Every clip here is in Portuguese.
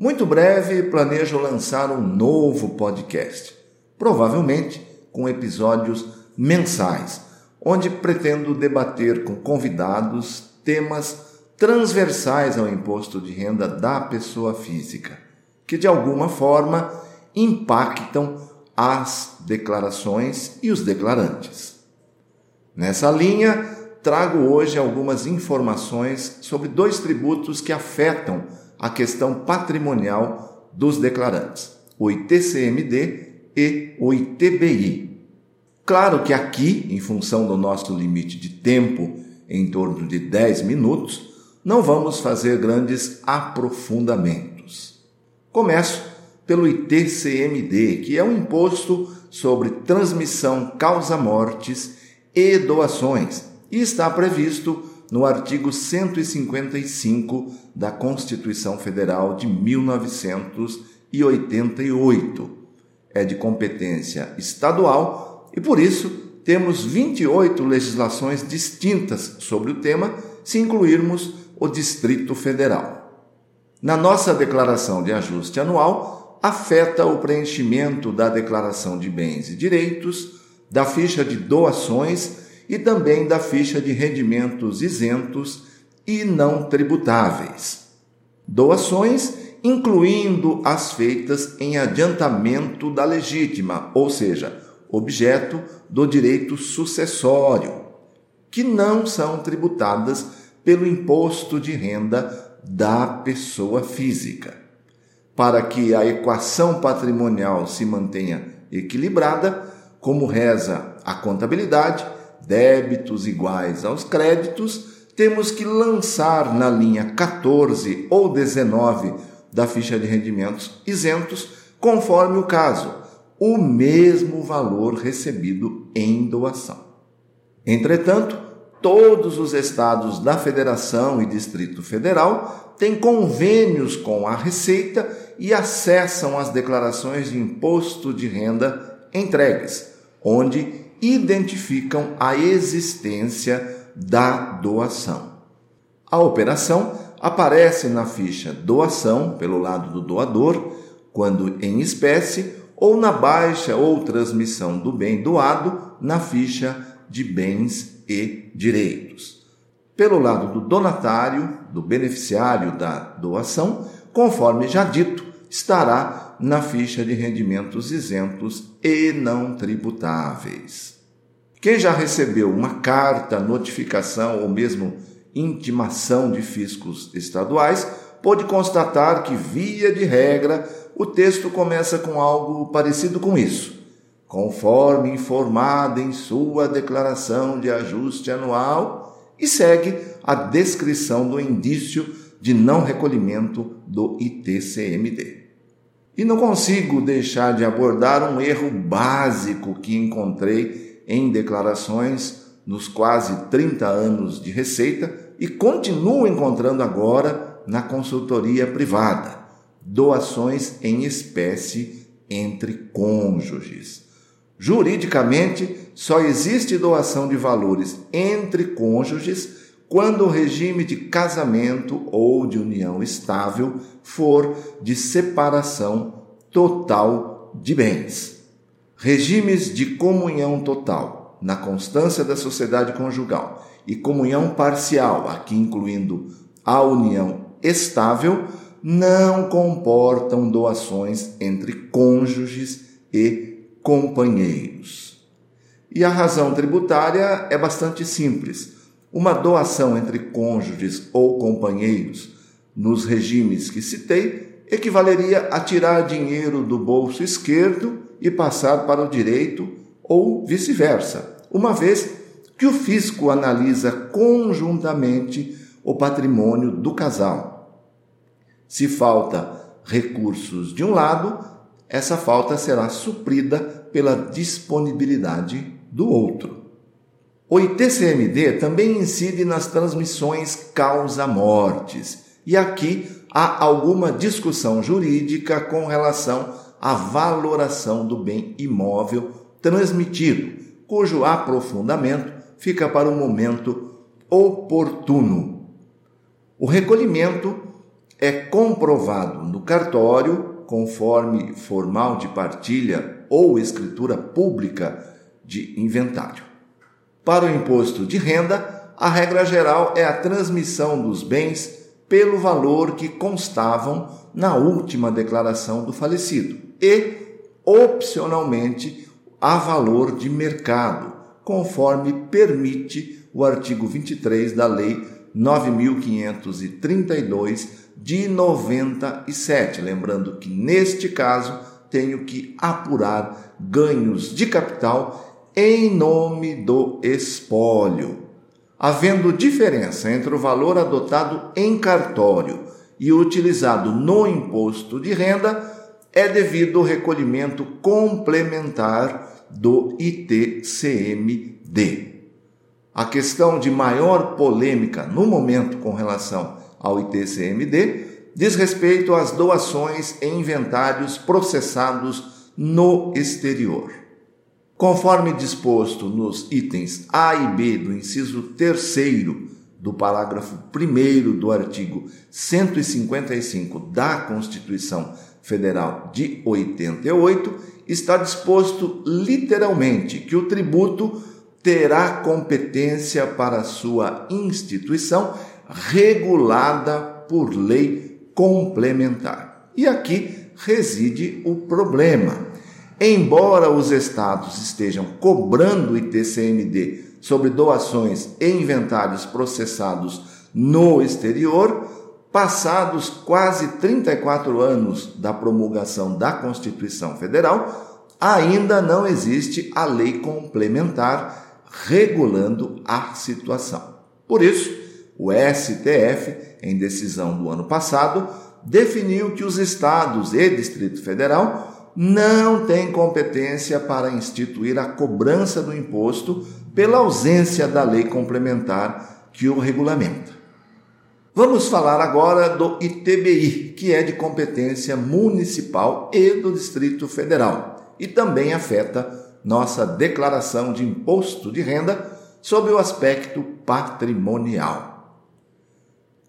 Muito breve, planejo lançar um novo podcast, provavelmente com episódios mensais, onde pretendo debater com convidados temas transversais ao imposto de renda da pessoa física, que de alguma forma impactam as declarações e os declarantes. Nessa linha, trago hoje algumas informações sobre dois tributos que afetam a questão patrimonial dos declarantes, o ITCMD e o ITBI. Claro que aqui, em função do nosso limite de tempo, em torno de 10 minutos, não vamos fazer grandes aprofundamentos. Começo pelo ITCMD, que é um imposto sobre transmissão causa-mortes e doações, e está previsto no artigo 155 da Constituição Federal de 1988. É de competência estadual e, por isso, temos 28 legislações distintas sobre o tema, se incluirmos o Distrito Federal. Na nossa declaração de ajuste anual, afeta o preenchimento da declaração de bens e direitos, da ficha de doações e também da ficha de rendimentos isentos e não tributáveis. Doações, incluindo as feitas em adiantamento da legítima, ou seja, objeto do direito sucessório, que não são tributadas pelo imposto de renda da pessoa física. Para que a equação patrimonial se mantenha equilibrada, como reza a contabilidade, débitos iguais aos créditos, temos que lançar na linha 14 ou 19 da ficha de rendimentos isentos, conforme o caso, o mesmo valor recebido em doação. Entretanto, todos os estados da Federação e Distrito Federal têm convênios com a Receita e acessam as declarações de imposto de renda entregues, onde identificam a existência da doação. A operação aparece na ficha doação, pelo lado do doador, quando em espécie, ou na baixa ou transmissão do bem doado na ficha de bens e direitos. Pelo lado do donatário, do beneficiário da doação, conforme já dito, estará na ficha de rendimentos isentos e não tributáveis. Quem já recebeu uma carta, notificação ou mesmo intimação de fiscos estaduais pode constatar que, via de regra, o texto começa com algo parecido com isso. Conforme informado em sua declaração de ajuste anual, e segue a descrição do indício de não recolhimento do ITCMD. E não consigo deixar de abordar um erro básico que encontrei em declarações nos quase 30 anos de Receita e continuo encontrando agora na consultoria privada: doações em espécie entre cônjuges. Juridicamente, só existe doação de valores entre cônjuges quando o regime de casamento ou de união estável for de separação total de bens. Regimes de comunhão total, na constância da sociedade conjugal, e comunhão parcial, aqui incluindo a união estável, não comportam doações entre cônjuges e companheiros. E a razão tributária é bastante simples uma doação entre cônjuges ou companheiros nos regimes que citei equivaleria a tirar dinheiro do bolso esquerdo e passar para o direito ou vice-versa, uma vez que o fisco analisa conjuntamente o patrimônio do casal. Se falta recursos de um lado, essa falta será suprida pela disponibilidade do outro. O ITCMD também incide nas transmissões causa-mortes, e aqui há alguma discussão jurídica com relação à valoração do bem imóvel transmitido, cujo aprofundamento fica para um momento oportuno. O recolhimento é comprovado no cartório, conforme formal de partilha ou escritura pública de inventário. Para o imposto de renda, a regra geral é a transmissão dos bens pelo valor que constavam na última declaração do falecido e, opcionalmente, a valor de mercado, conforme permite o artigo 23 da Lei 9532 de 97. Lembrando que, neste caso, tenho que apurar ganhos de capital em nome do espólio. Havendo diferença entre o valor adotado em cartório e utilizado no imposto de renda, é devido ao recolhimento complementar do ITCMD. A questão de maior polêmica no momento com relação ao ITCMD diz respeito às doações em inventários processados no exterior. Conforme disposto nos itens A e B do inciso 3 do parágrafo 1 do artigo 155 da Constituição Federal de 88, está disposto literalmente que o tributo terá competência para sua instituição regulada por lei complementar. E aqui reside o problema Embora os estados estejam cobrando ITCMD sobre doações e inventários processados no exterior, passados quase 34 anos da promulgação da Constituição Federal, ainda não existe a lei complementar regulando a situação. Por isso, o STF, em decisão do ano passado, definiu que os estados e Distrito Federal não tem competência para instituir a cobrança do imposto pela ausência da lei complementar que o regulamenta. Vamos falar agora do ITBI, que é de competência municipal e do Distrito Federal e também afeta nossa declaração de imposto de renda sob o aspecto patrimonial.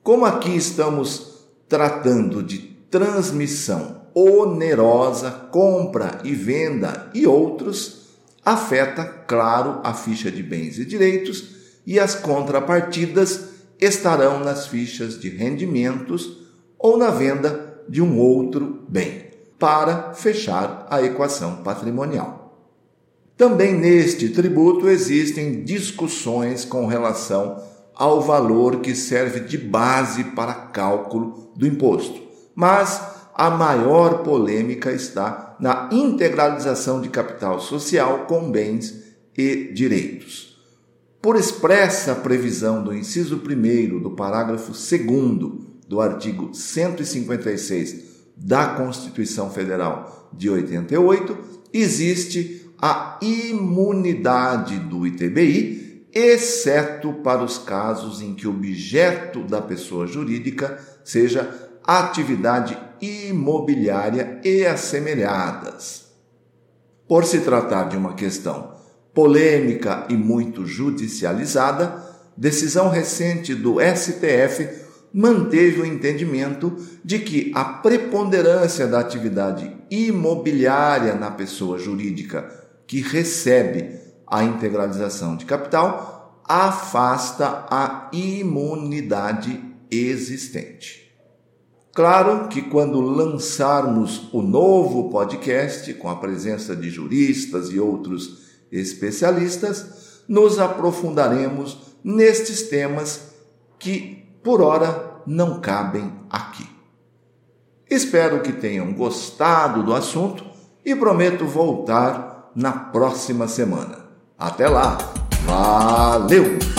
Como aqui estamos tratando de transmissão onerosa, compra e venda e outros, afeta, claro, a ficha de bens e direitos e as contrapartidas estarão nas fichas de rendimentos ou na venda de um outro bem, para fechar a equação patrimonial. Também neste tributo existem discussões com relação ao valor que serve de base para cálculo do imposto, mas a maior polêmica está na integralização de capital social com bens e direitos. Por expressa previsão do inciso 1 do parágrafo 2 do artigo 156 da Constituição Federal de 88, existe a imunidade do ITBI, exceto para os casos em que o objeto da pessoa jurídica seja atividade imobiliária e assemelhadas. Por se tratar de uma questão polêmica e muito judicializada, decisão recente do STF manteve o entendimento de que a preponderância da atividade imobiliária na pessoa jurídica que recebe a integralização de capital afasta a imunidade existente. Claro que quando lançarmos o novo podcast, com a presença de juristas e outros especialistas, nos aprofundaremos nestes temas que, por hora, não cabem aqui. Espero que tenham gostado do assunto e prometo voltar na próxima semana. Até lá! Valeu!